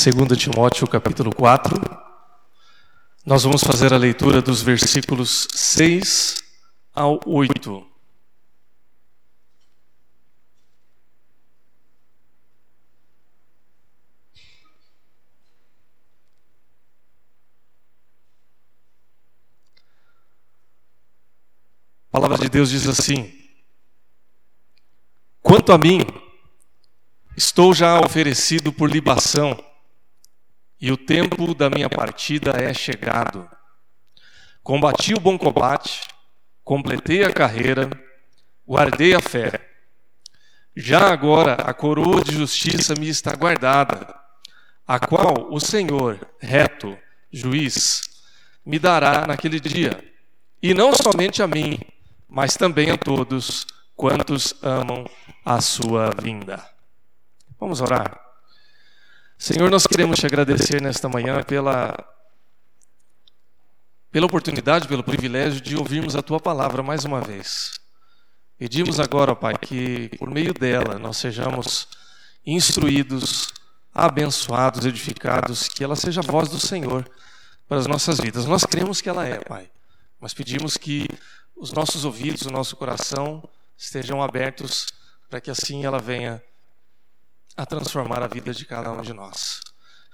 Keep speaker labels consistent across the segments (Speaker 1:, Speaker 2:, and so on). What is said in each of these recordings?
Speaker 1: 2 Timóteo capítulo 4. Nós vamos fazer a leitura dos versículos 6 ao 8. A palavra de Deus diz assim: Quanto a mim, estou já oferecido por libação e o tempo da minha partida é chegado. Combati o bom combate, completei a carreira, guardei a fé. Já agora a coroa de justiça me está guardada, a qual o Senhor, reto, juiz, me dará naquele dia, e não somente a mim, mas também a todos quantos amam a sua vinda. Vamos orar. Senhor, nós queremos te agradecer nesta manhã pela, pela oportunidade, pelo privilégio de ouvirmos a tua palavra mais uma vez. Pedimos agora, Pai, que por meio dela nós sejamos instruídos, abençoados, edificados, que ela seja a voz do Senhor para as nossas vidas. Nós cremos que ela é, Pai, mas pedimos que os nossos ouvidos, o nosso coração estejam abertos para que assim ela venha a transformar a vida de cada um de nós.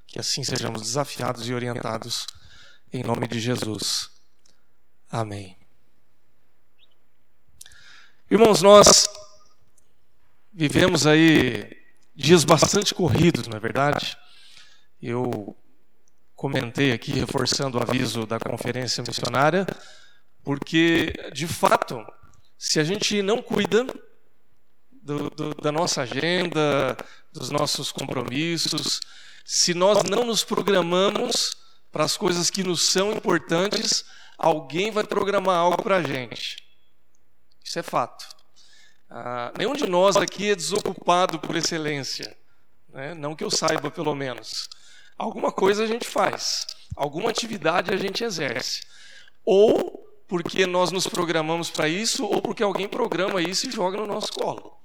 Speaker 1: Que assim sejamos desafiados e orientados em nome de Jesus. Amém. Irmãos, nós vivemos aí dias bastante corridos, não é verdade? Eu comentei aqui, reforçando o aviso da conferência missionária, porque, de fato, se a gente não cuida do, do, da nossa agenda, dos nossos compromissos, se nós não nos programamos para as coisas que nos são importantes, alguém vai programar algo para a gente. Isso é fato. Ah, nenhum de nós aqui é desocupado por excelência. Né? Não que eu saiba, pelo menos. Alguma coisa a gente faz, alguma atividade a gente exerce. Ou porque nós nos programamos para isso, ou porque alguém programa isso e joga no nosso colo.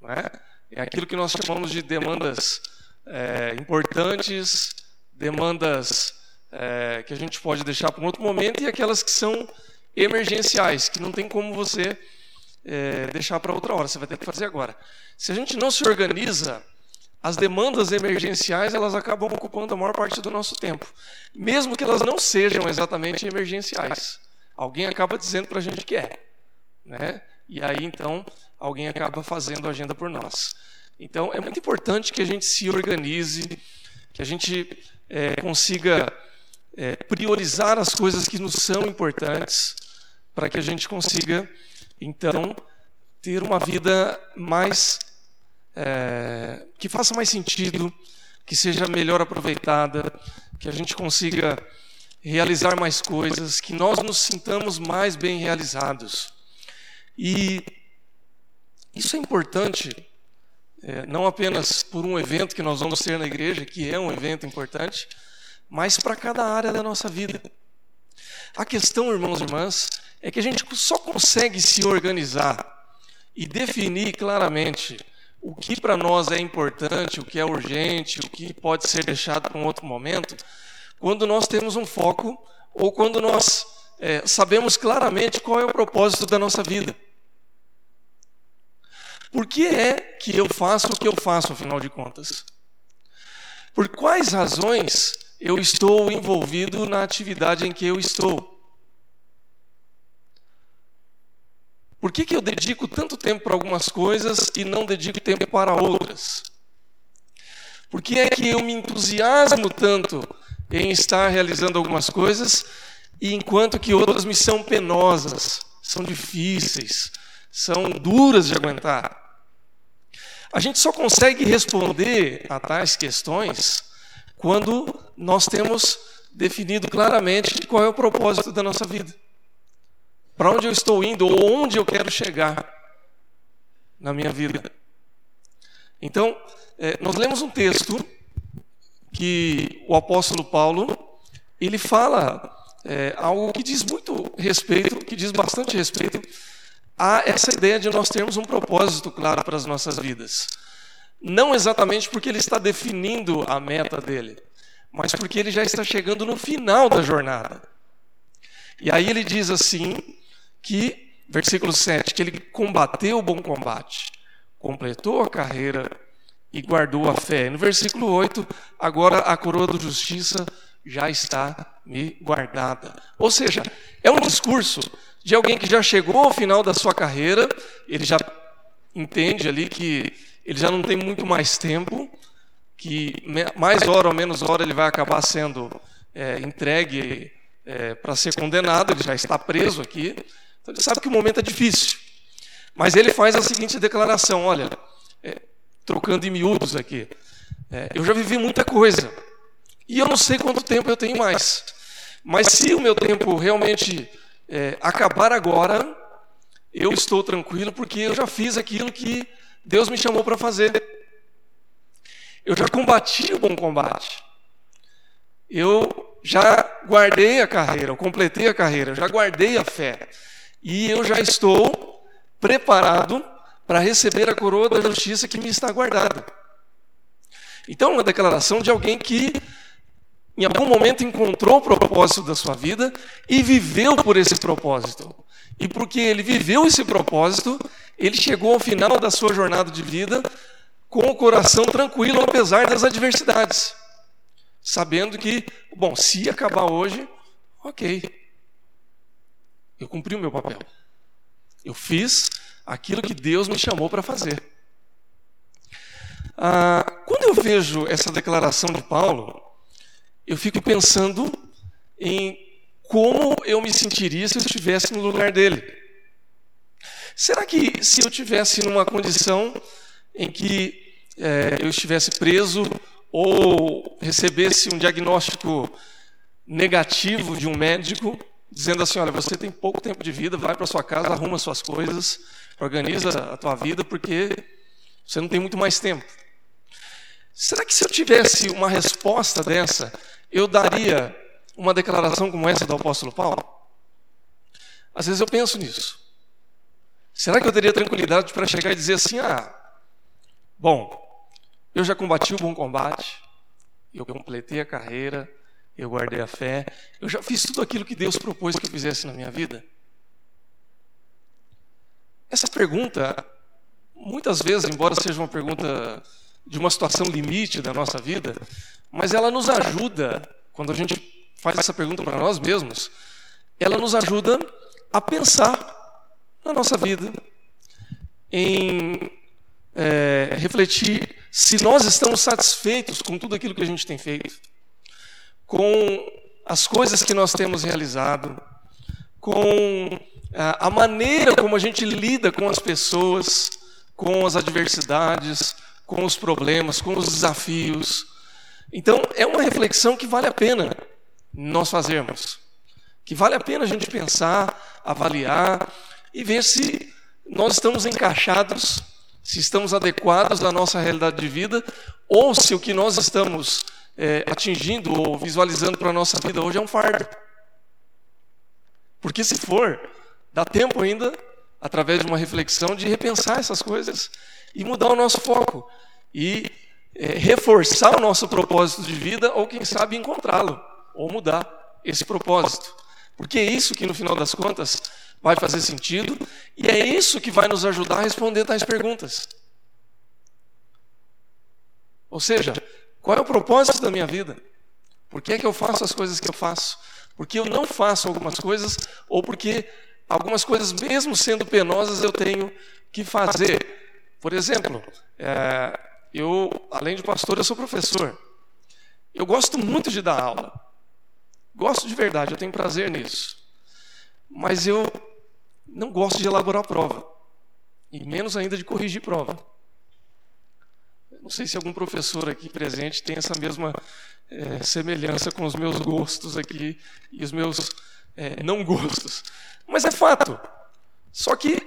Speaker 1: Né? É aquilo que nós chamamos de demandas é, importantes, demandas é, que a gente pode deixar para um outro momento e aquelas que são emergenciais, que não tem como você é, deixar para outra hora, você vai ter que fazer agora. Se a gente não se organiza, as demandas emergenciais elas acabam ocupando a maior parte do nosso tempo, mesmo que elas não sejam exatamente emergenciais. Alguém acaba dizendo para a gente que é, né? E aí então alguém acaba fazendo a agenda por nós. Então, é muito importante que a gente se organize, que a gente é, consiga é, priorizar as coisas que nos são importantes, para que a gente consiga, então, ter uma vida mais. É, que faça mais sentido, que seja melhor aproveitada, que a gente consiga realizar mais coisas, que nós nos sintamos mais bem realizados. E isso é importante, é, não apenas por um evento que nós vamos ter na igreja, que é um evento importante, mas para cada área da nossa vida. A questão, irmãos e irmãs, é que a gente só consegue se organizar e definir claramente o que para nós é importante, o que é urgente, o que pode ser deixado para um outro momento, quando nós temos um foco ou quando nós é, sabemos claramente qual é o propósito da nossa vida. Por que é que eu faço o que eu faço, afinal de contas? Por quais razões eu estou envolvido na atividade em que eu estou? Por que, que eu dedico tanto tempo para algumas coisas e não dedico tempo para outras? Por que é que eu me entusiasmo tanto em estar realizando algumas coisas e enquanto que outras me são penosas, são difíceis, são duras de aguentar? A gente só consegue responder a tais questões quando nós temos definido claramente qual é o propósito da nossa vida. Para onde eu estou indo ou onde eu quero chegar na minha vida. Então, é, nós lemos um texto que o apóstolo Paulo ele fala é, algo que diz muito respeito, que diz bastante respeito há essa ideia de nós termos um propósito claro para as nossas vidas. não exatamente porque ele está definindo a meta dele, mas porque ele já está chegando no final da jornada. E aí ele diz assim que, versículo 7, que ele combateu o bom combate, completou a carreira e guardou a fé. No versículo 8, agora a coroa da justiça já está me guardada. Ou seja, é um discurso de alguém que já chegou ao final da sua carreira, ele já entende ali que ele já não tem muito mais tempo, que mais hora ou menos hora ele vai acabar sendo é, entregue é, para ser condenado, ele já está preso aqui, então ele sabe que o momento é difícil. Mas ele faz a seguinte declaração: olha, é, trocando em miúdos aqui, é, eu já vivi muita coisa, e eu não sei quanto tempo eu tenho mais, mas se o meu tempo realmente é, acabar agora, eu estou tranquilo porque eu já fiz aquilo que Deus me chamou para fazer. Eu já combati o bom combate. Eu já guardei a carreira, eu completei a carreira, eu já guardei a fé. E eu já estou preparado para receber a coroa da justiça que me está guardada. Então, uma declaração de alguém que em algum momento encontrou o propósito da sua vida e viveu por esse propósito. E porque ele viveu esse propósito, ele chegou ao final da sua jornada de vida com o coração tranquilo, apesar das adversidades. Sabendo que, bom, se acabar hoje, ok. Eu cumpri o meu papel. Eu fiz aquilo que Deus me chamou para fazer. Ah, quando eu vejo essa declaração de Paulo, eu fico pensando em como eu me sentiria se eu estivesse no lugar dele. Será que se eu tivesse numa condição em que é, eu estivesse preso ou recebesse um diagnóstico negativo de um médico, dizendo assim: olha, você tem pouco tempo de vida, vai para sua casa, arruma suas coisas, organiza a tua vida, porque você não tem muito mais tempo. Será que se eu tivesse uma resposta dessa, eu daria uma declaração como essa do apóstolo Paulo? Às vezes eu penso nisso. Será que eu teria tranquilidade para chegar e dizer assim: ah, bom, eu já combati o bom combate, eu completei a carreira, eu guardei a fé, eu já fiz tudo aquilo que Deus propôs que eu fizesse na minha vida? Essa pergunta, muitas vezes, embora seja uma pergunta de uma situação limite da nossa vida, mas ela nos ajuda, quando a gente faz essa pergunta para nós mesmos, ela nos ajuda a pensar na nossa vida, em é, refletir se nós estamos satisfeitos com tudo aquilo que a gente tem feito, com as coisas que nós temos realizado, com a, a maneira como a gente lida com as pessoas, com as adversidades, com os problemas, com os desafios. Então, é uma reflexão que vale a pena nós fazermos. Que vale a pena a gente pensar, avaliar e ver se nós estamos encaixados, se estamos adequados à nossa realidade de vida, ou se o que nós estamos é, atingindo ou visualizando para a nossa vida hoje é um fardo. Porque se for, dá tempo ainda, através de uma reflexão, de repensar essas coisas e mudar o nosso foco e é, reforçar o nosso propósito de vida ou quem sabe encontrá-lo ou mudar esse propósito. Porque é isso que no final das contas vai fazer sentido e é isso que vai nos ajudar a responder tais perguntas. Ou seja, qual é o propósito da minha vida? Por que é que eu faço as coisas que eu faço? Porque eu não faço algumas coisas ou porque algumas coisas, mesmo sendo penosas, eu tenho que fazer. Por exemplo, é, eu, além de pastor, eu sou professor. Eu gosto muito de dar aula. Gosto de verdade, eu tenho prazer nisso. Mas eu não gosto de elaborar prova. E menos ainda de corrigir prova. Não sei se algum professor aqui presente tem essa mesma é, semelhança com os meus gostos aqui e os meus é, não gostos. Mas é fato. Só que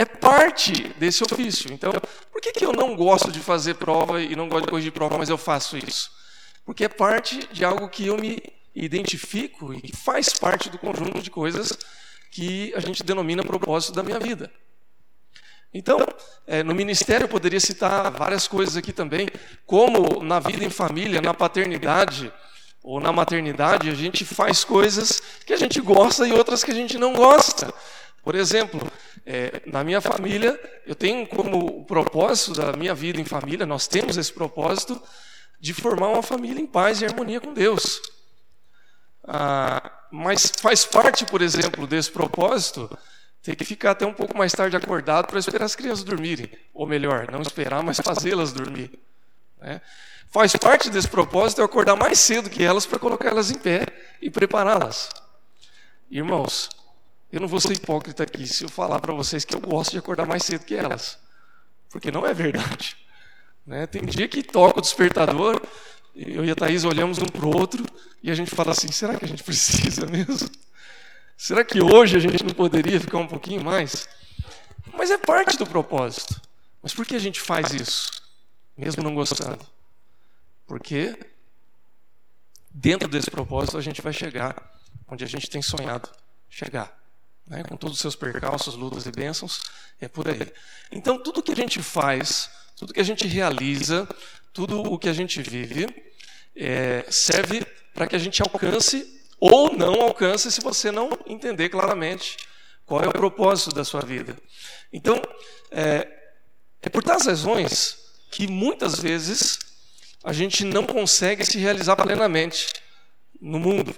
Speaker 1: é parte desse ofício. Então, por que, que eu não gosto de fazer prova e não gosto de corrigir prova, mas eu faço isso? Porque é parte de algo que eu me identifico e que faz parte do conjunto de coisas que a gente denomina propósito da minha vida. Então, é, no ministério eu poderia citar várias coisas aqui também, como na vida em família, na paternidade ou na maternidade, a gente faz coisas que a gente gosta e outras que a gente não gosta. Por exemplo, é, na minha família, eu tenho como propósito da minha vida em família, nós temos esse propósito de formar uma família em paz e harmonia com Deus. Ah, mas faz parte, por exemplo, desse propósito ter que ficar até um pouco mais tarde acordado para esperar as crianças dormirem. Ou melhor, não esperar, mas fazê-las dormir. Né? Faz parte desse propósito eu acordar mais cedo que elas para colocar elas em pé e prepará-las. Irmãos, eu não vou ser hipócrita aqui se eu falar para vocês que eu gosto de acordar mais cedo que elas. Porque não é verdade. Né? Tem dia que toca o despertador, eu e a Thaís olhamos um para o outro e a gente fala assim: será que a gente precisa mesmo? Será que hoje a gente não poderia ficar um pouquinho mais? Mas é parte do propósito. Mas por que a gente faz isso, mesmo não gostando? Porque dentro desse propósito a gente vai chegar onde a gente tem sonhado chegar. Né? Com todos os seus percalços, lutas e bênçãos, é por aí. Então, tudo que a gente faz, tudo que a gente realiza, tudo o que a gente vive, é, serve para que a gente alcance ou não alcance se você não entender claramente qual é o propósito da sua vida. Então, é, é por tais razões que muitas vezes a gente não consegue se realizar plenamente no mundo.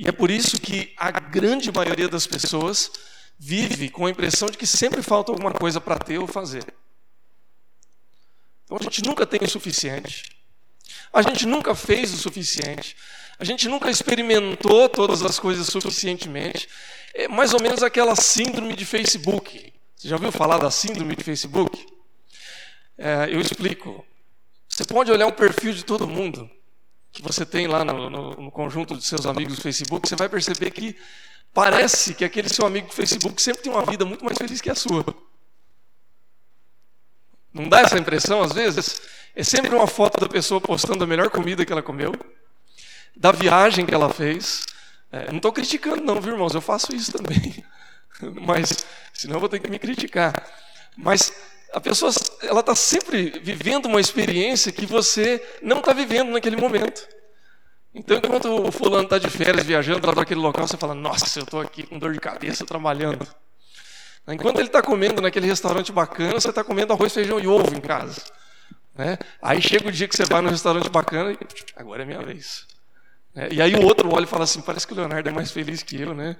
Speaker 1: E é por isso que a grande maioria das pessoas vive com a impressão de que sempre falta alguma coisa para ter ou fazer. Então a gente nunca tem o suficiente. A gente nunca fez o suficiente. A gente nunca experimentou todas as coisas suficientemente. É mais ou menos aquela síndrome de Facebook. Você já ouviu falar da síndrome de Facebook? É, eu explico. Você pode olhar o perfil de todo mundo que você tem lá no, no, no, conjunto de seus amigos do Facebook, você vai perceber que parece que aquele seu amigo do Facebook sempre tem uma vida muito mais feliz que a sua. Não dá essa impressão às vezes? É sempre uma foto da pessoa postando a melhor comida que ela comeu, da viagem que ela fez. É, não estou criticando, não, viu, irmãos? Eu faço isso também. Mas, senão eu vou ter que me criticar. Mas a pessoa ela está sempre vivendo uma experiência que você não está vivendo naquele momento. Então, enquanto o fulano está de férias viajando lá para aquele local, você fala: Nossa, eu estou aqui com dor de cabeça trabalhando. Enquanto ele está comendo naquele restaurante bacana, você está comendo arroz, feijão e ovo em casa. Né? Aí chega o dia que você vai no restaurante bacana e agora é minha vez. É, e aí o outro olha e fala assim: parece que o Leonardo é mais feliz que eu, né?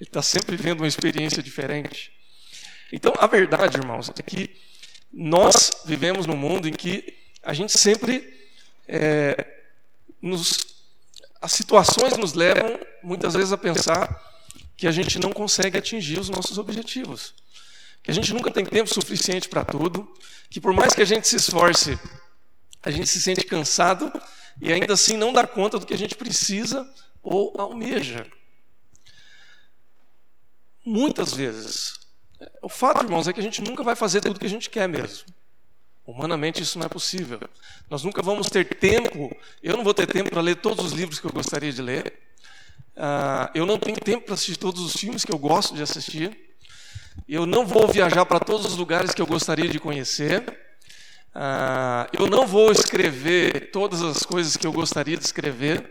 Speaker 1: Ele está sempre vivendo uma experiência diferente. Então, a verdade, irmãos, é que nós vivemos num mundo em que a gente sempre é, nos, as situações nos levam muitas vezes a pensar que a gente não consegue atingir os nossos objetivos, que a gente nunca tem tempo suficiente para tudo, que por mais que a gente se esforce, a gente se sente cansado e ainda assim não dá conta do que a gente precisa ou almeja. Muitas vezes. O fato, irmãos, é que a gente nunca vai fazer tudo que a gente quer mesmo. Humanamente isso não é possível. Nós nunca vamos ter tempo. Eu não vou ter tempo para ler todos os livros que eu gostaria de ler. Uh, eu não tenho tempo para assistir todos os filmes que eu gosto de assistir. Eu não vou viajar para todos os lugares que eu gostaria de conhecer. Uh, eu não vou escrever todas as coisas que eu gostaria de escrever.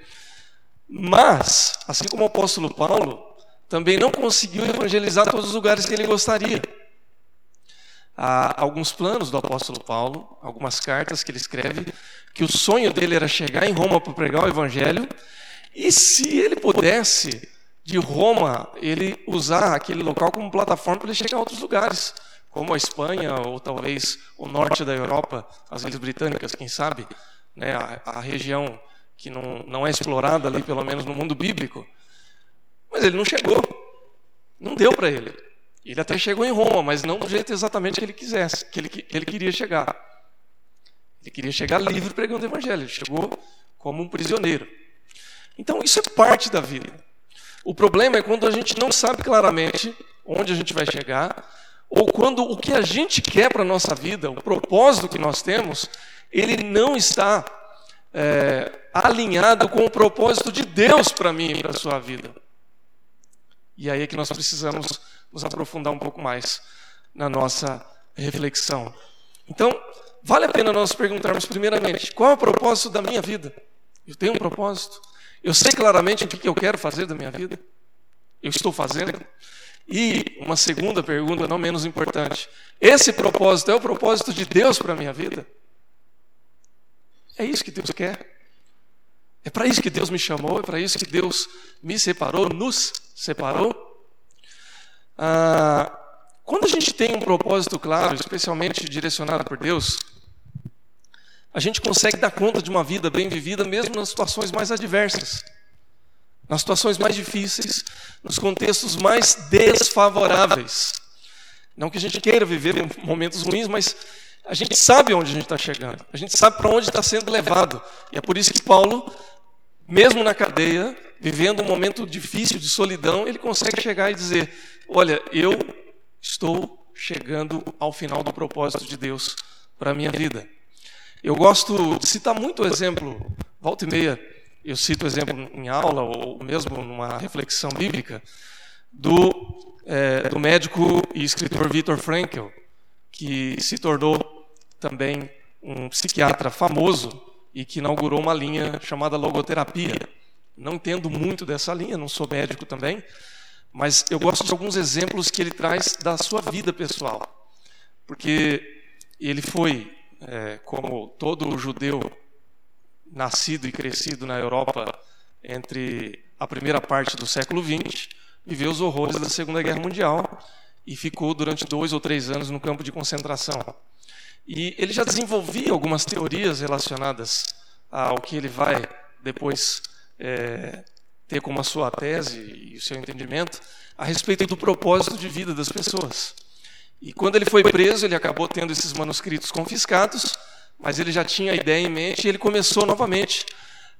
Speaker 1: Mas, assim como o apóstolo Paulo, também não conseguiu evangelizar todos os lugares que ele gostaria. Há alguns planos do apóstolo Paulo, algumas cartas que ele escreve, que o sonho dele era chegar em Roma para pregar o evangelho, e se ele pudesse de Roma, ele usar aquele local como plataforma para ele chegar a outros lugares, como a Espanha ou talvez o norte da Europa, as Ilhas Britânicas, quem sabe, né, a, a região que não, não é explorada ali, pelo menos no mundo bíblico. Mas ele não chegou, não deu para ele. Ele até chegou em Roma, mas não do jeito exatamente que ele quisesse, que ele, que ele queria chegar. Ele queria chegar livre pregando o evangelho. Ele chegou como um prisioneiro. Então isso é parte da vida. O problema é quando a gente não sabe claramente onde a gente vai chegar, ou quando o que a gente quer para a nossa vida, o propósito que nós temos, ele não está é, alinhado com o propósito de Deus para mim e para a sua vida. E aí é que nós precisamos nos aprofundar um pouco mais na nossa reflexão. Então, vale a pena nós perguntarmos, primeiramente, qual é o propósito da minha vida? Eu tenho um propósito? Eu sei claramente o que eu quero fazer da minha vida? Eu estou fazendo? E uma segunda pergunta, não menos importante: esse propósito é o propósito de Deus para a minha vida? É isso que Deus quer? É para isso que Deus me chamou? É para isso que Deus me separou, nos separou? Ah, quando a gente tem um propósito claro, especialmente direcionado por Deus, a gente consegue dar conta de uma vida bem vivida, mesmo nas situações mais adversas, nas situações mais difíceis, nos contextos mais desfavoráveis. Não que a gente queira viver momentos ruins, mas a gente sabe onde a gente está chegando, a gente sabe para onde está sendo levado. E é por isso que Paulo, mesmo na cadeia, vivendo um momento difícil de solidão, ele consegue chegar e dizer: Olha, eu estou chegando ao final do propósito de Deus para a minha vida. Eu gosto de citar muito o exemplo, volta e meia, eu cito o exemplo em aula ou mesmo numa reflexão bíblica, do, é, do médico e escritor Viktor Frankl, que se tornou também um psiquiatra famoso e que inaugurou uma linha chamada logoterapia. Não entendo muito dessa linha, não sou médico também, mas eu gosto de alguns exemplos que ele traz da sua vida pessoal. Porque ele foi, é, como todo judeu nascido e crescido na Europa entre a primeira parte do século XX, viveu os horrores da Segunda Guerra Mundial e ficou durante dois ou três anos no campo de concentração. E ele já desenvolvia algumas teorias relacionadas ao que ele vai depois é, ter como a sua tese e o seu entendimento a respeito do propósito de vida das pessoas. E quando ele foi preso, ele acabou tendo esses manuscritos confiscados, mas ele já tinha a ideia em mente e ele começou novamente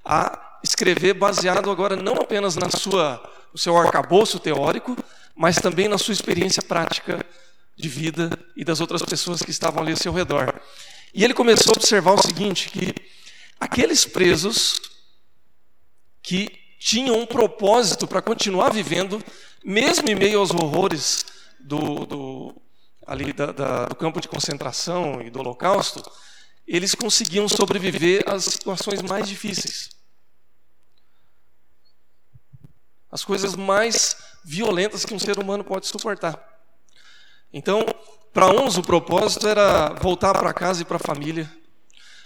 Speaker 1: a escrever baseado agora não apenas na sua, no seu arcabouço teórico, mas também na sua experiência prática de vida e das outras pessoas que estavam ali ao seu redor. E ele começou a observar o seguinte, que aqueles presos que tinham um propósito para continuar vivendo, mesmo em meio aos horrores do, do ali da, da, do campo de concentração e do Holocausto, eles conseguiam sobreviver às situações mais difíceis. As coisas mais violentas que um ser humano pode suportar. Então, para uns o propósito era voltar para casa e para a família.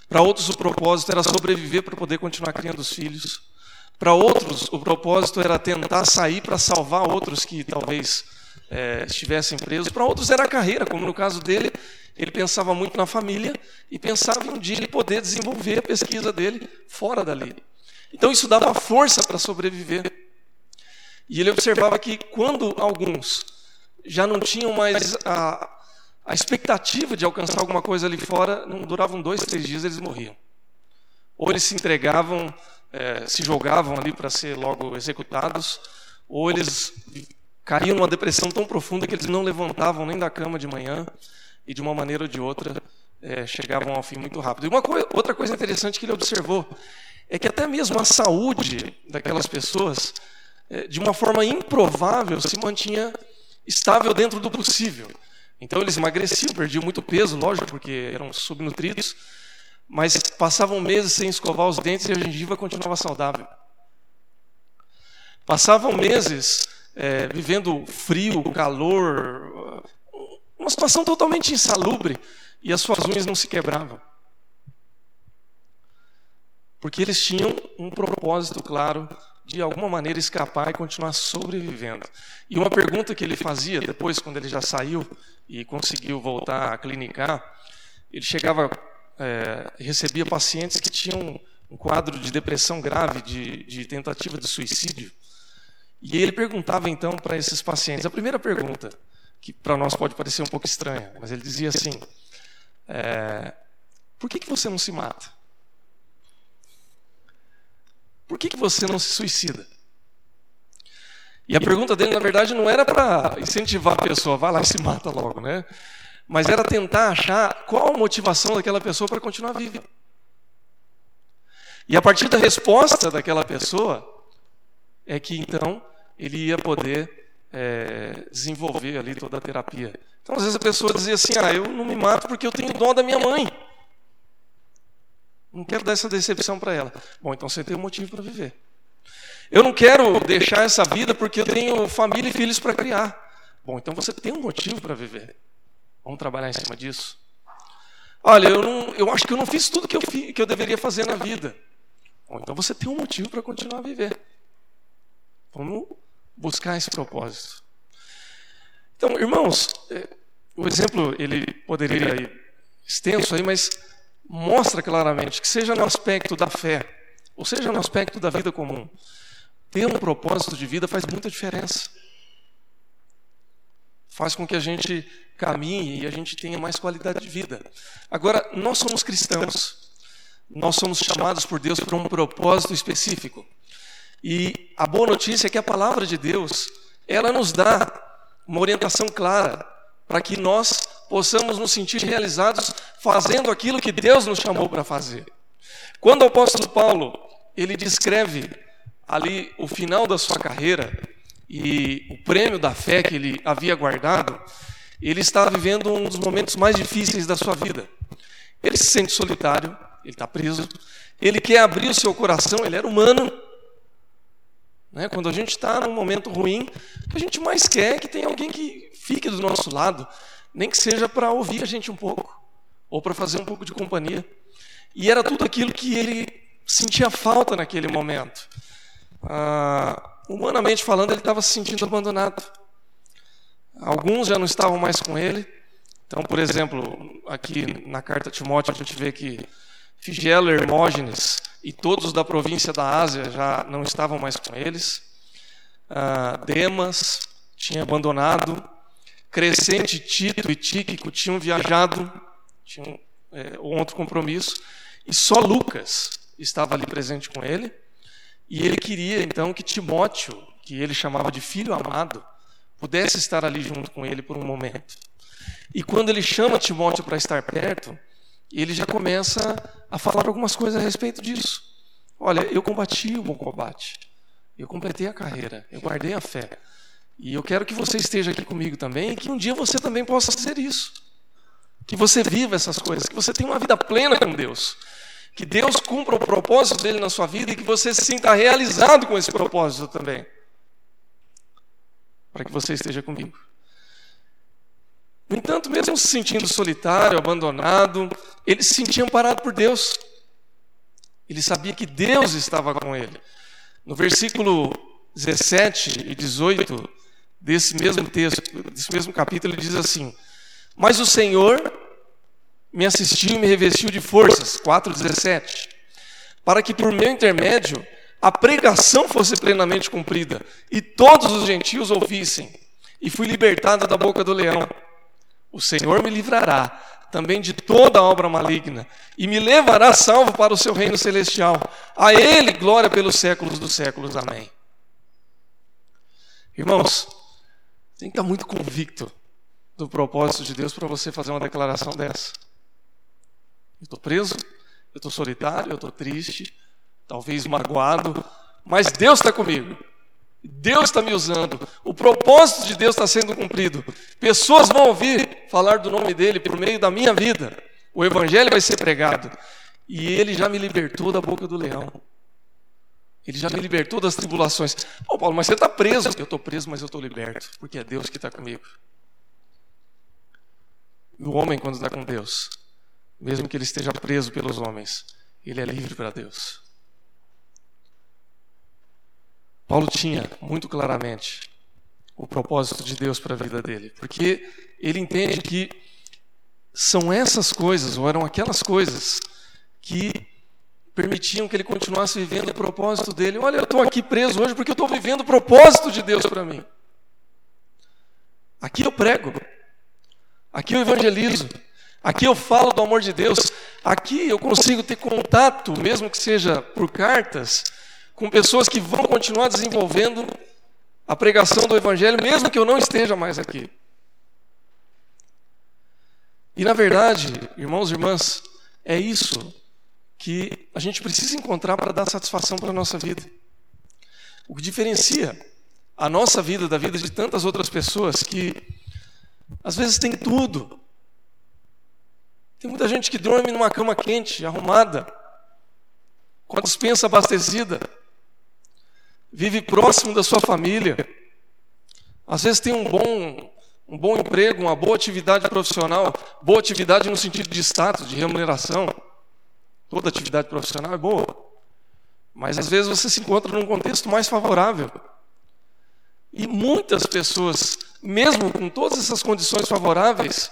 Speaker 1: Para outros o propósito era sobreviver para poder continuar criando os filhos. Para outros o propósito era tentar sair para salvar outros que talvez é, estivessem presos. Para outros era a carreira, como no caso dele, ele pensava muito na família e pensava em um dia ele poder desenvolver a pesquisa dele fora dali. Então isso dava força para sobreviver. E ele observava que quando alguns já não tinham mais a, a expectativa de alcançar alguma coisa ali fora, não duravam dois, três dias, eles morriam. Ou eles se entregavam, é, se jogavam ali para ser logo executados, ou eles caíam numa depressão tão profunda que eles não levantavam nem da cama de manhã, e de uma maneira ou de outra é, chegavam ao fim muito rápido. E uma co outra coisa interessante que ele observou é que até mesmo a saúde daquelas pessoas é, de uma forma improvável, se mantinha estável dentro do possível. Então eles emagreciam, perdiam muito peso, lógico, porque eram subnutridos, mas passavam meses sem escovar os dentes e a gengiva continuava saudável. Passavam meses é, vivendo frio, calor, uma situação totalmente insalubre, e as suas unhas não se quebravam. Porque eles tinham um propósito claro de alguma maneira escapar e continuar sobrevivendo. E uma pergunta que ele fazia depois, quando ele já saiu e conseguiu voltar a clinicar, ele chegava, é, recebia pacientes que tinham um quadro de depressão grave, de, de tentativa de suicídio. E ele perguntava então para esses pacientes, a primeira pergunta, que para nós pode parecer um pouco estranha, mas ele dizia assim: é, por que, que você não se mata? Por que, que você não se suicida? E a pergunta dele, na verdade, não era para incentivar a pessoa, vá lá e se mata logo, né? Mas era tentar achar qual a motivação daquela pessoa para continuar viva. E a partir da resposta daquela pessoa, é que então ele ia poder é, desenvolver ali toda a terapia. Então, às vezes a pessoa dizia assim: ah, eu não me mato porque eu tenho dó da minha mãe. Não quero dar essa decepção para ela. Bom, então você tem um motivo para viver. Eu não quero deixar essa vida porque eu tenho família e filhos para criar. Bom, então você tem um motivo para viver. Vamos trabalhar em cima disso. Olha, eu, não, eu acho que eu não fiz tudo que eu, fi, que eu deveria fazer na vida. Bom, então você tem um motivo para continuar a viver. Vamos buscar esse propósito. Então, irmãos, é, o exemplo ele poderia ir extenso aí, mas mostra claramente que seja no aspecto da fé, ou seja no aspecto da vida comum, ter um propósito de vida faz muita diferença. Faz com que a gente caminhe e a gente tenha mais qualidade de vida. Agora, nós somos cristãos. Nós somos chamados por Deus para um propósito específico. E a boa notícia é que a palavra de Deus, ela nos dá uma orientação clara para que nós possamos nos sentir realizados fazendo aquilo que Deus nos chamou para fazer. Quando o apóstolo Paulo, ele descreve ali o final da sua carreira e o prêmio da fé que ele havia guardado, ele está vivendo um dos momentos mais difíceis da sua vida. Ele se sente solitário, ele está preso, ele quer abrir o seu coração, ele era humano. Né? Quando a gente está num momento ruim, o que a gente mais quer é que tenha alguém que fique do nosso lado, nem que seja para ouvir a gente um pouco, ou para fazer um pouco de companhia. E era tudo aquilo que ele sentia falta naquele momento ah, humanamente falando, ele estava se sentindo abandonado. Alguns já não estavam mais com ele. Então, por exemplo, aqui na carta a Timóteo, a gente vê que Figelo, Hermógenes e todos da província da Ásia já não estavam mais com eles. Ah, Demas tinha abandonado. Crescente, Tito e Tíquico tinham viajado, tinham é, outro compromisso. E só Lucas estava ali presente com ele. E ele queria então que Timóteo, que ele chamava de filho amado, pudesse estar ali junto com ele por um momento. E quando ele chama Timóteo para estar perto, ele já começa a falar algumas coisas a respeito disso. Olha, eu combati o bom combate, eu completei a carreira, eu guardei a fé. E eu quero que você esteja aqui comigo também e que um dia você também possa fazer isso. Que você viva essas coisas, que você tenha uma vida plena com Deus. Que Deus cumpra o propósito dele na sua vida e que você se sinta realizado com esse propósito também. Para que você esteja comigo. No entanto, mesmo se sentindo solitário, abandonado, ele se sentia amparado por Deus. Ele sabia que Deus estava com ele. No versículo 17 e 18 desse mesmo texto, desse mesmo capítulo, ele diz assim: Mas o Senhor me assistiu e me revestiu de forças, 4,17, para que por meu intermédio a pregação fosse plenamente cumprida e todos os gentios ouvissem, e fui libertado da boca do leão. O Senhor me livrará também de toda obra maligna e me levará salvo para o seu reino celestial. A Ele glória pelos séculos dos séculos. Amém. Irmãos, tem que estar muito convicto do propósito de Deus para você fazer uma declaração dessa. Eu estou preso, eu estou solitário, eu estou triste, talvez magoado, mas Deus está comigo. Deus está me usando. O propósito de Deus está sendo cumprido. Pessoas vão ouvir falar do nome dele por meio da minha vida. O evangelho vai ser pregado. E ele já me libertou da boca do leão. Ele já me libertou das tribulações. Ô Paulo, mas você está preso. Eu estou preso, mas eu estou liberto. Porque é Deus que está comigo. O homem, quando está com Deus, mesmo que ele esteja preso pelos homens, ele é livre para Deus. Paulo tinha muito claramente o propósito de Deus para a vida dele, porque ele entende que são essas coisas, ou eram aquelas coisas, que permitiam que ele continuasse vivendo o propósito dele. Olha, eu estou aqui preso hoje porque eu estou vivendo o propósito de Deus para mim. Aqui eu prego, aqui eu evangelizo, Aqui eu falo do amor de Deus. Aqui eu consigo ter contato, mesmo que seja por cartas, com pessoas que vão continuar desenvolvendo a pregação do Evangelho, mesmo que eu não esteja mais aqui. E na verdade, irmãos e irmãs, é isso que a gente precisa encontrar para dar satisfação para a nossa vida. O que diferencia a nossa vida, da vida de tantas outras pessoas que às vezes tem tudo. Tem muita gente que dorme numa cama quente, arrumada, com a dispensa abastecida, vive próximo da sua família, às vezes tem um bom, um bom emprego, uma boa atividade profissional, boa atividade no sentido de status, de remuneração. Toda atividade profissional é boa, mas às vezes você se encontra num contexto mais favorável. E muitas pessoas, mesmo com todas essas condições favoráveis,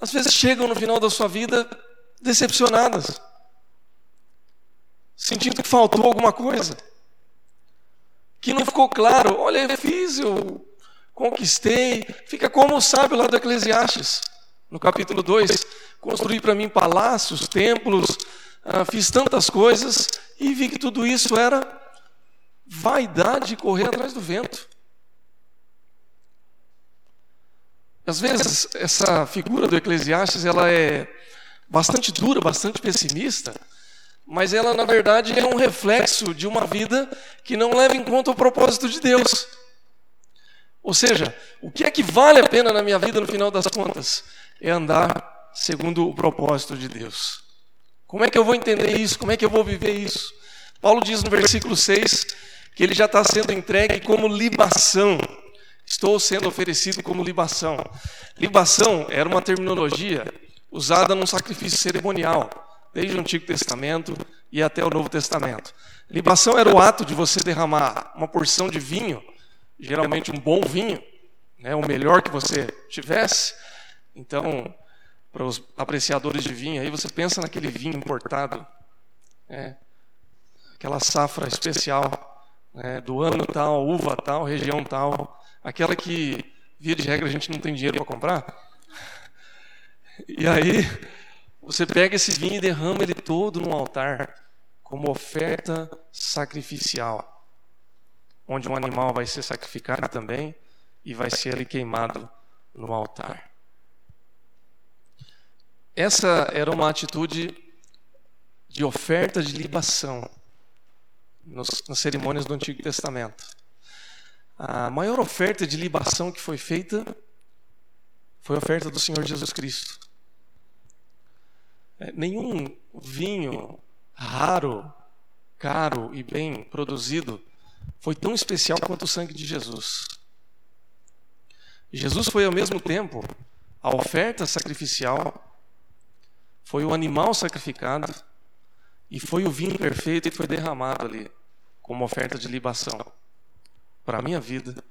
Speaker 1: às vezes chegam no final da sua vida decepcionadas, sentindo que faltou alguma coisa, que não ficou claro. Olha, eu fiz, eu conquistei. Fica como o sábio lá do Eclesiastes, no capítulo 2: construí para mim palácios, templos, ah, fiz tantas coisas e vi que tudo isso era vaidade correr atrás do vento. Às vezes, essa figura do Eclesiastes ela é bastante dura, bastante pessimista, mas ela, na verdade, é um reflexo de uma vida que não leva em conta o propósito de Deus. Ou seja, o que é que vale a pena na minha vida no final das contas? É andar segundo o propósito de Deus. Como é que eu vou entender isso? Como é que eu vou viver isso? Paulo diz no versículo 6 que ele já está sendo entregue como libação. Estou sendo oferecido como libação. Libação era uma terminologia usada num sacrifício cerimonial, desde o Antigo Testamento e até o Novo Testamento. Libação era o ato de você derramar uma porção de vinho, geralmente um bom vinho, né, o melhor que você tivesse. Então, para os apreciadores de vinho, aí você pensa naquele vinho importado, né, aquela safra especial né, do ano tal, uva tal, região tal, aquela que, via de regra, a gente não tem dinheiro para comprar. E aí, você pega esse vinho e derrama ele todo no altar, como oferta sacrificial, onde um animal vai ser sacrificado também e vai ser ali queimado no altar. Essa era uma atitude de oferta de libação nos, nas cerimônias do Antigo Testamento. A maior oferta de libação que foi feita foi a oferta do Senhor Jesus Cristo. É, nenhum vinho raro, caro e bem produzido foi tão especial quanto o sangue de Jesus. Jesus foi ao mesmo tempo a oferta sacrificial, foi o animal sacrificado e foi o vinho perfeito que foi derramado ali como oferta de libação para a minha vida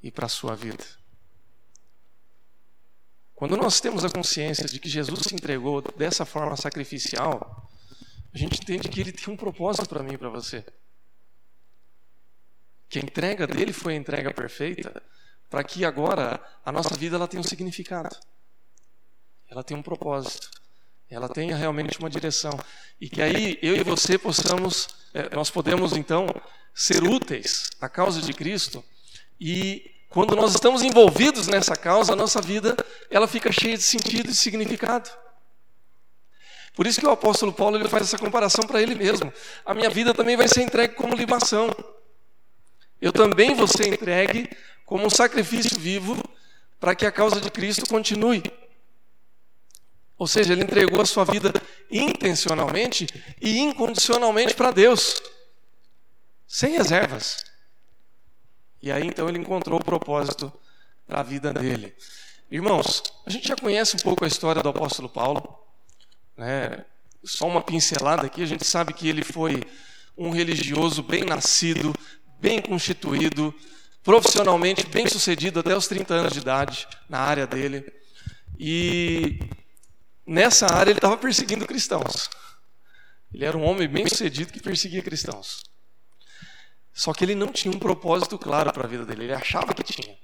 Speaker 1: e para a sua vida. Quando nós temos a consciência de que Jesus se entregou dessa forma sacrificial, a gente entende que ele tem um propósito para mim e para você. Que a entrega dele foi a entrega perfeita, para que agora a nossa vida ela tenha um significado. Ela tem um propósito ela tenha realmente uma direção e que aí eu e você possamos, é, nós podemos então ser úteis à causa de Cristo e quando nós estamos envolvidos nessa causa, a nossa vida ela fica cheia de sentido e significado. Por isso que o apóstolo Paulo ele faz essa comparação para ele mesmo. A minha vida também vai ser entregue como libação. Eu também vou ser entregue como um sacrifício vivo para que a causa de Cristo continue. Ou seja, ele entregou a sua vida intencionalmente e incondicionalmente para Deus, sem reservas. E aí então ele encontrou o propósito para a vida dele. Irmãos, a gente já conhece um pouco a história do apóstolo Paulo, né? Só uma pincelada aqui, a gente sabe que ele foi um religioso bem nascido, bem constituído, profissionalmente bem sucedido até os 30 anos de idade na área dele. E nessa área ele estava perseguindo cristãos. Ele era um homem bem sucedido que perseguia cristãos. Só que ele não tinha um propósito claro para a vida dele. Ele achava que tinha.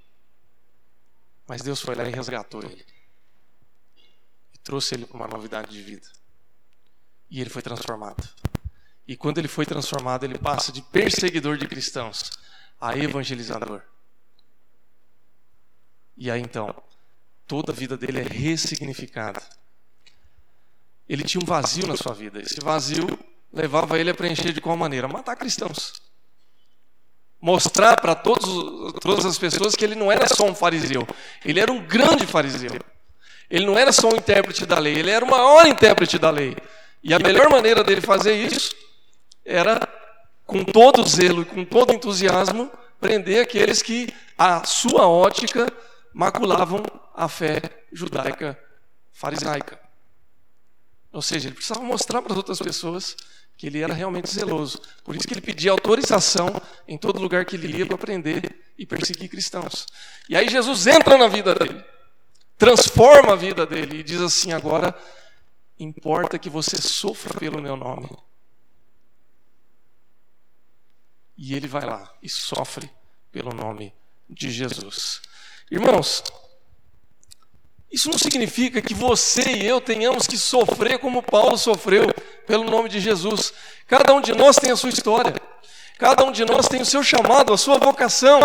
Speaker 1: Mas Deus foi lá e resgatou ele. E trouxe ele para uma novidade de vida. E ele foi transformado. E quando ele foi transformado, ele passa de perseguidor de cristãos a evangelizador. E aí então, toda a vida dele é ressignificada ele tinha um vazio na sua vida. Esse vazio levava ele a preencher de qual maneira? Matar cristãos. mostrar para todas as pessoas que ele não era só um fariseu, ele era um grande fariseu. Ele não era só um intérprete da lei, ele era o maior intérprete da lei. E a melhor maneira dele fazer isso era, com todo zelo e com todo entusiasmo, prender aqueles que, a sua ótica, maculavam a fé judaica farisaica. Ou seja, ele precisava mostrar para as outras pessoas que ele era realmente zeloso. Por isso que ele pedia autorização em todo lugar que ele ia para prender e perseguir cristãos. E aí Jesus entra na vida dele, transforma a vida dele e diz assim: agora importa que você sofra pelo meu nome. E ele vai lá e sofre pelo nome de Jesus. Irmãos, isso não significa que você e eu tenhamos que sofrer como Paulo sofreu pelo nome de Jesus. Cada um de nós tem a sua história. Cada um de nós tem o seu chamado, a sua vocação.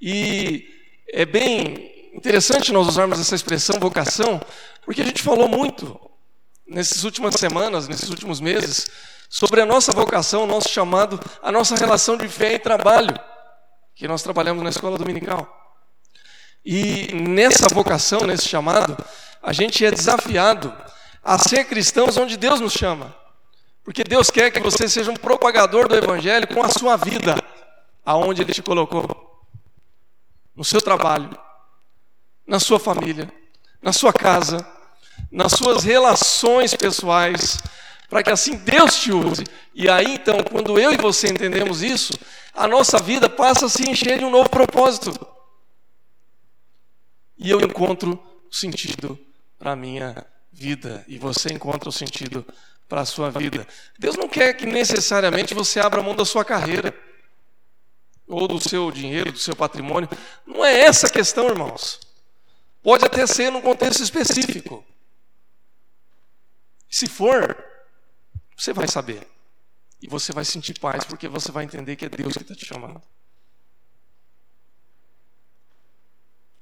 Speaker 1: E é bem interessante nós usarmos essa expressão vocação, porque a gente falou muito nessas últimas semanas, nesses últimos meses, sobre a nossa vocação, o nosso chamado, a nossa relação de fé e trabalho, que nós trabalhamos na escola dominical. E nessa vocação, nesse chamado, a gente é desafiado a ser cristãos onde Deus nos chama. Porque Deus quer que você seja um propagador do Evangelho com a sua vida, aonde Ele te colocou. No seu trabalho, na sua família, na sua casa, nas suas relações pessoais, para que assim Deus te use. E aí então, quando eu e você entendemos isso, a nossa vida passa a se encher de um novo propósito e eu encontro sentido para a minha vida e você encontra o sentido para a sua vida. Deus não quer que necessariamente você abra mão da sua carreira ou do seu dinheiro, do seu patrimônio. Não é essa a questão, irmãos. Pode até ser num contexto específico. Se for, você vai saber. E você vai sentir paz, porque você vai entender que é Deus que está te chamando.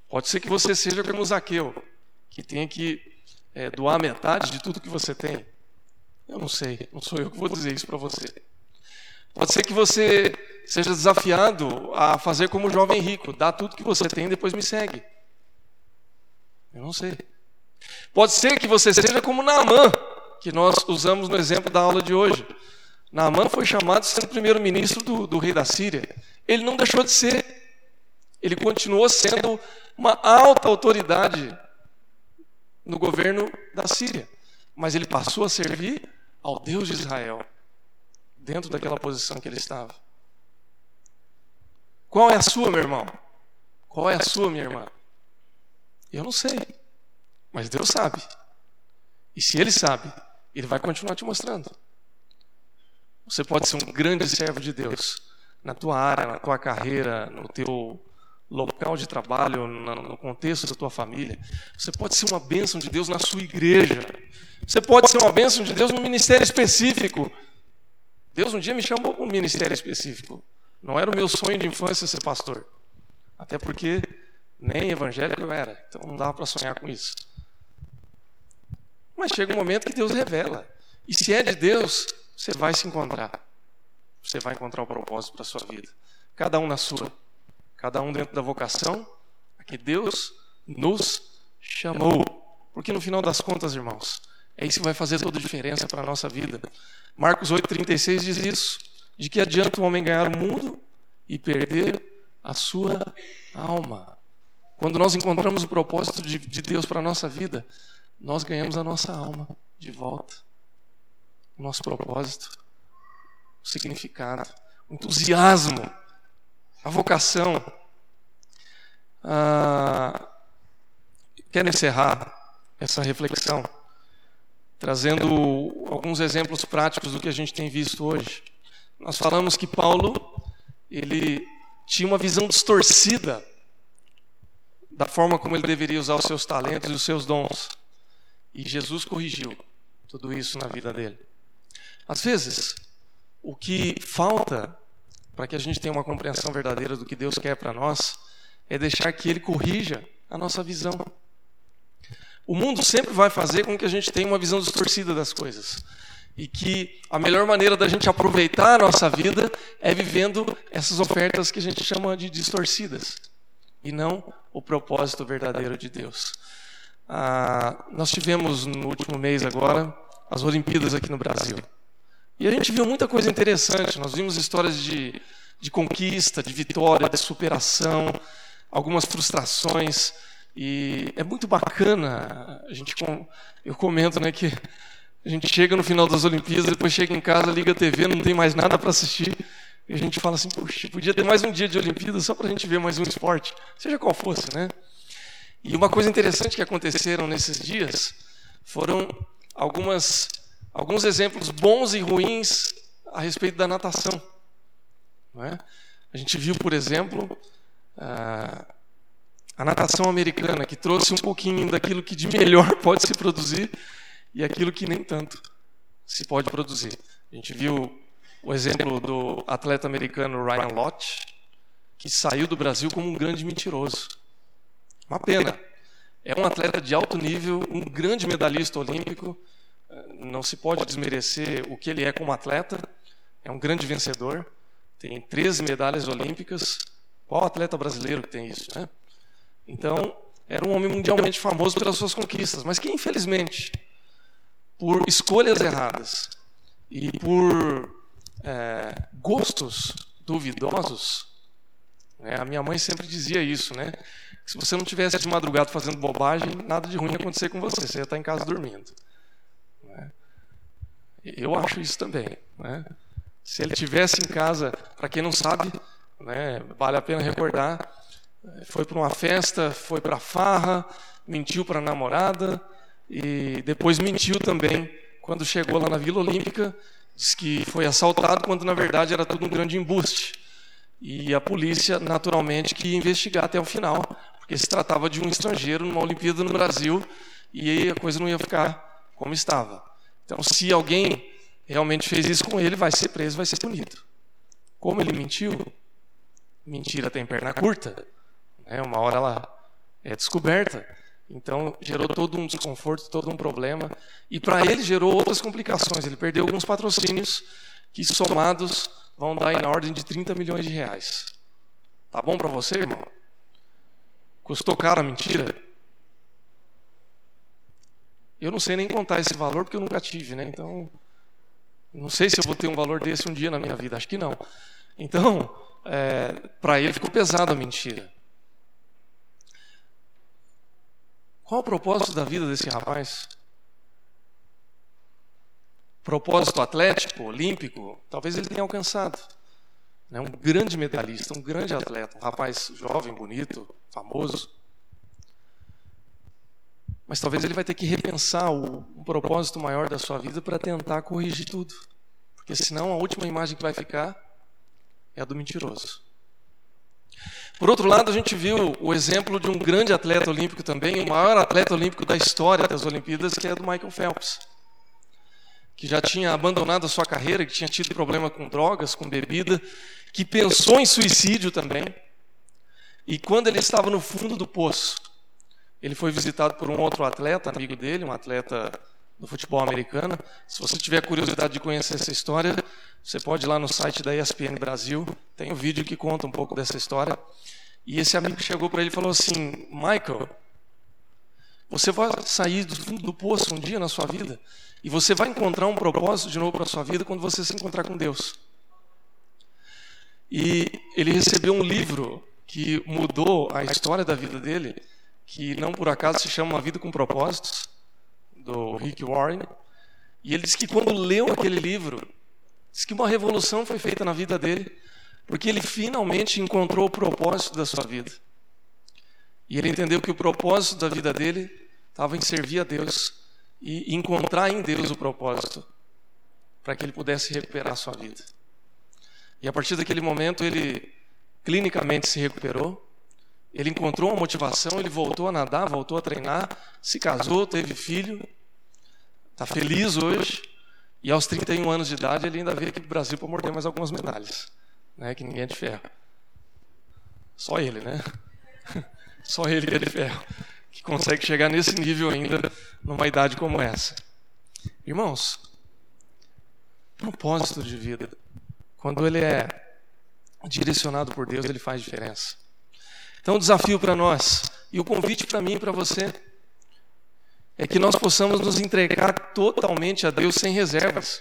Speaker 1: Pode ser que você seja como Zaqueu, que tenha que é, doar metade de tudo que você tem. Eu não sei, não sou eu que vou dizer isso para você. Pode ser que você seja desafiado a fazer como o jovem rico, dá tudo que você tem e depois me segue. Eu não sei. Pode ser que você seja como Naamã, que nós usamos no exemplo da aula de hoje. Naamã foi chamado sendo primeiro-ministro do, do rei da Síria. Ele não deixou de ser. Ele continuou sendo uma alta autoridade no governo da Síria, mas ele passou a servir ao Deus de Israel, dentro daquela posição que ele estava. Qual é a sua, meu irmão? Qual é a sua, minha irmã? Eu não sei, mas Deus sabe. E se Ele sabe, Ele vai continuar te mostrando. Você pode ser um grande servo de Deus na tua área, na tua carreira, no teu local de trabalho, no contexto da tua família. Você pode ser uma bênção de Deus na sua igreja. Você pode ser uma bênção de Deus no ministério específico. Deus um dia me chamou para um ministério específico. Não era o meu sonho de infância ser pastor. Até porque nem evangélico eu era. Então não dava para sonhar com isso. Mas chega um momento que Deus revela. E se é de Deus, você vai se encontrar. Você vai encontrar o propósito para sua vida. Cada um na sua cada um dentro da vocação a que Deus nos chamou. Porque no final das contas, irmãos, é isso que vai fazer toda a diferença para a nossa vida. Marcos 8,36 diz isso: de que adianta o homem ganhar o mundo e perder a sua alma. Quando nós encontramos o propósito de, de Deus para a nossa vida, nós ganhamos a nossa alma de volta. O nosso propósito, o significado, o entusiasmo a vocação. Ah, quero encerrar essa reflexão trazendo alguns exemplos práticos do que a gente tem visto hoje. Nós falamos que Paulo ele tinha uma visão distorcida da forma como ele deveria usar os seus talentos e os seus dons. E Jesus corrigiu tudo isso na vida dele. Às vezes, o que falta para que a gente tenha uma compreensão verdadeira do que Deus quer para nós, é deixar que Ele corrija a nossa visão. O mundo sempre vai fazer com que a gente tenha uma visão distorcida das coisas. e que a melhor maneira da gente aproveitar a nossa vida é vivendo essas ofertas que a gente chama de distorcidas e não o propósito verdadeiro de Deus. Ah, nós tivemos no último mês agora as Olimpíadas aqui no Brasil e a gente viu muita coisa interessante. Nós vimos histórias de, de conquista, de vitória, de superação, algumas frustrações e é muito bacana. A gente eu comento, né, que a gente chega no final das Olimpíadas, depois chega em casa, liga a TV, não tem mais nada para assistir. E a gente fala assim, puxa, podia ter mais um dia de Olimpíadas só para a gente ver mais um esporte, seja qual fosse, né? E uma coisa interessante que aconteceram nesses dias foram algumas, alguns exemplos bons e ruins a respeito da natação. É? A gente viu, por exemplo, a natação americana, que trouxe um pouquinho daquilo que de melhor pode se produzir e aquilo que nem tanto se pode produzir. A gente viu o exemplo do atleta americano Ryan Lott, que saiu do Brasil como um grande mentiroso. Uma pena. É um atleta de alto nível, um grande medalhista olímpico. Não se pode desmerecer o que ele é como atleta. É um grande vencedor. Tem 13 medalhas olímpicas. Qual atleta brasileiro que tem isso, né? Então, era um homem mundialmente famoso pelas suas conquistas, mas que infelizmente por escolhas erradas e por é, gostos duvidosos, né? a minha mãe sempre dizia isso, né? se você não tivesse de madrugada fazendo bobagem, nada de ruim ia acontecer com você, você ia estar em casa dormindo. Eu acho isso também. Né? Se ele tivesse em casa, para quem não sabe, né, vale a pena recordar, foi para uma festa, foi para farra, mentiu para a namorada, e depois mentiu também quando chegou lá na Vila Olímpica, disse que foi assaltado quando na verdade era tudo um grande embuste. E a polícia, naturalmente, que ia investigar até o final, porque se tratava de um estrangeiro numa Olimpíada no Brasil e a coisa não ia ficar como estava. Então, se alguém realmente fez isso com ele, vai ser preso, vai ser punido. Como ele mentiu, mentira tem perna curta, né? uma hora ela é descoberta. Então, gerou todo um desconforto, todo um problema. E para ele gerou outras complicações. Ele perdeu alguns patrocínios que, somados, vão dar em ordem de 30 milhões de reais. Tá bom para você, irmão? Custou caro a mentira? Eu não sei nem contar esse valor porque eu nunca tive, né? Então, não sei se eu vou ter um valor desse um dia na minha vida. Acho que não. Então, é, para ele ficou pesado a mentira. Qual o propósito da vida desse rapaz? Propósito atlético, olímpico, talvez ele tenha alcançado. Né? Um grande medalhista, um grande atleta, um rapaz jovem, bonito, famoso. Mas talvez ele vai ter que repensar o, o propósito maior da sua vida para tentar corrigir tudo. Porque senão a última imagem que vai ficar é a do mentiroso. Por outro lado, a gente viu o exemplo de um grande atleta olímpico também, o maior atleta olímpico da história das Olimpíadas, que é do Michael Phelps, que já tinha abandonado a sua carreira, que tinha tido problema com drogas, com bebida, que pensou em suicídio também. E quando ele estava no fundo do poço, ele foi visitado por um outro atleta, amigo dele, um atleta do futebol americano. Se você tiver curiosidade de conhecer essa história, você pode ir lá no site da ESPN Brasil, tem um vídeo que conta um pouco dessa história. E esse amigo chegou para ele e falou assim: Michael, você vai sair do fundo do poço um dia na sua vida e você vai encontrar um propósito de novo para a sua vida quando você se encontrar com Deus. E ele recebeu um livro que mudou a história da vida dele, que não por acaso se chama Uma Vida com Propósitos do Rick Warren. E ele disse que quando leu aquele livro, disse que uma revolução foi feita na vida dele, porque ele finalmente encontrou o propósito da sua vida. E ele entendeu que o propósito da vida dele estava em servir a Deus e encontrar em Deus o propósito para que ele pudesse recuperar a sua vida. E a partir daquele momento ele clinicamente se recuperou, ele encontrou uma motivação, ele voltou a nadar, voltou a treinar, se casou, teve filho Está feliz hoje. E aos 31 anos de idade ele ainda veio aqui para o Brasil para morder mais algumas medalhas. Né, que ninguém é de ferro. Só ele, né? Só ele que é de ferro. Que consegue chegar nesse nível ainda numa idade como essa. Irmãos, propósito de vida. Quando ele é direcionado por Deus, ele faz diferença. Então, o desafio para nós e o convite para mim e para você é que nós possamos nos entregar totalmente a Deus sem reservas,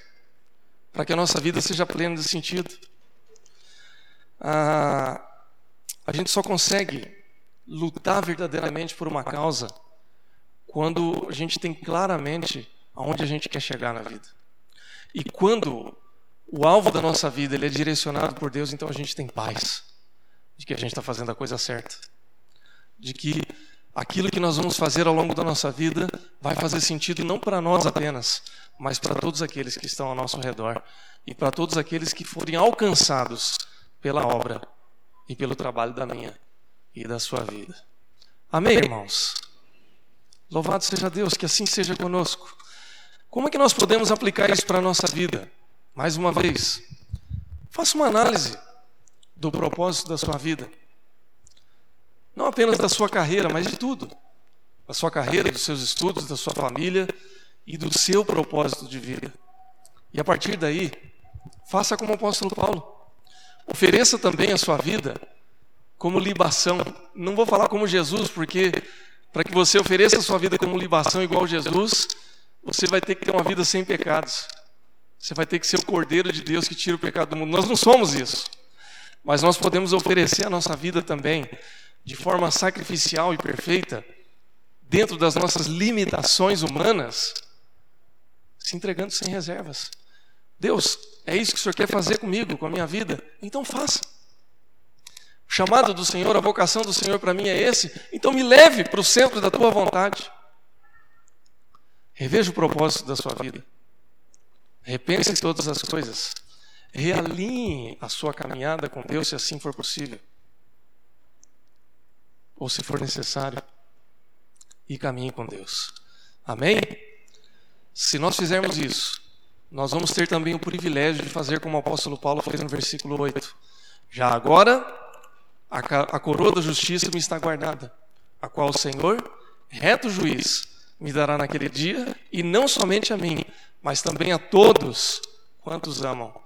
Speaker 1: para que a nossa vida seja plena de sentido. Ah, a gente só consegue lutar verdadeiramente por uma causa quando a gente tem claramente aonde a gente quer chegar na vida. E quando o alvo da nossa vida ele é direcionado por Deus, então a gente tem paz de que a gente está fazendo a coisa certa, de que aquilo que nós vamos fazer ao longo da nossa vida vai fazer sentido não para nós apenas, mas para todos aqueles que estão ao nosso redor e para todos aqueles que forem alcançados pela obra e pelo trabalho da minha e da sua vida. Amém, irmãos? Louvado seja Deus, que assim seja conosco. Como é que nós podemos aplicar isso para a nossa vida? Mais uma vez, faça uma análise do propósito da sua vida. Não apenas da sua carreira, mas de tudo. Da sua carreira, dos seus estudos, da sua família e do seu propósito de vida. E a partir daí, faça como o apóstolo Paulo. Ofereça também a sua vida como libação. Não vou falar como Jesus, porque para que você ofereça a sua vida como libação igual Jesus, você vai ter que ter uma vida sem pecados. Você vai ter que ser o Cordeiro de Deus que tira o pecado do mundo. Nós não somos isso. Mas nós podemos oferecer a nossa vida também de forma sacrificial e perfeita, dentro das nossas limitações humanas, se entregando sem reservas. Deus, é isso que o Senhor quer fazer comigo, com a minha vida? Então faça. O chamado do Senhor, a vocação do Senhor para mim é esse, então me leve para o centro da tua vontade. Reveja o propósito da sua vida. Repense todas as coisas. Realinhe a sua caminhada com Deus, se assim for possível. Ou se for necessário. E caminhe com Deus. Amém? Se nós fizermos isso, nós vamos ter também o privilégio de fazer como o apóstolo Paulo fez no versículo 8. Já agora, a coroa da justiça me está guardada, a qual o Senhor, reto juiz, me dará naquele dia, e não somente a mim, mas também a todos quantos amam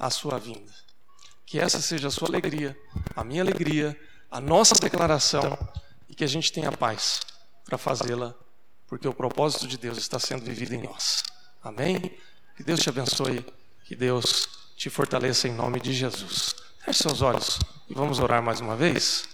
Speaker 1: a sua vinda. Que essa seja a sua alegria, a minha alegria, a nossa declaração, e que a gente tenha paz para fazê-la, porque o propósito de Deus está sendo vivido em nós. Amém? Que Deus te abençoe, que Deus te fortaleça em nome de Jesus. Feche seus olhos e vamos orar mais uma vez.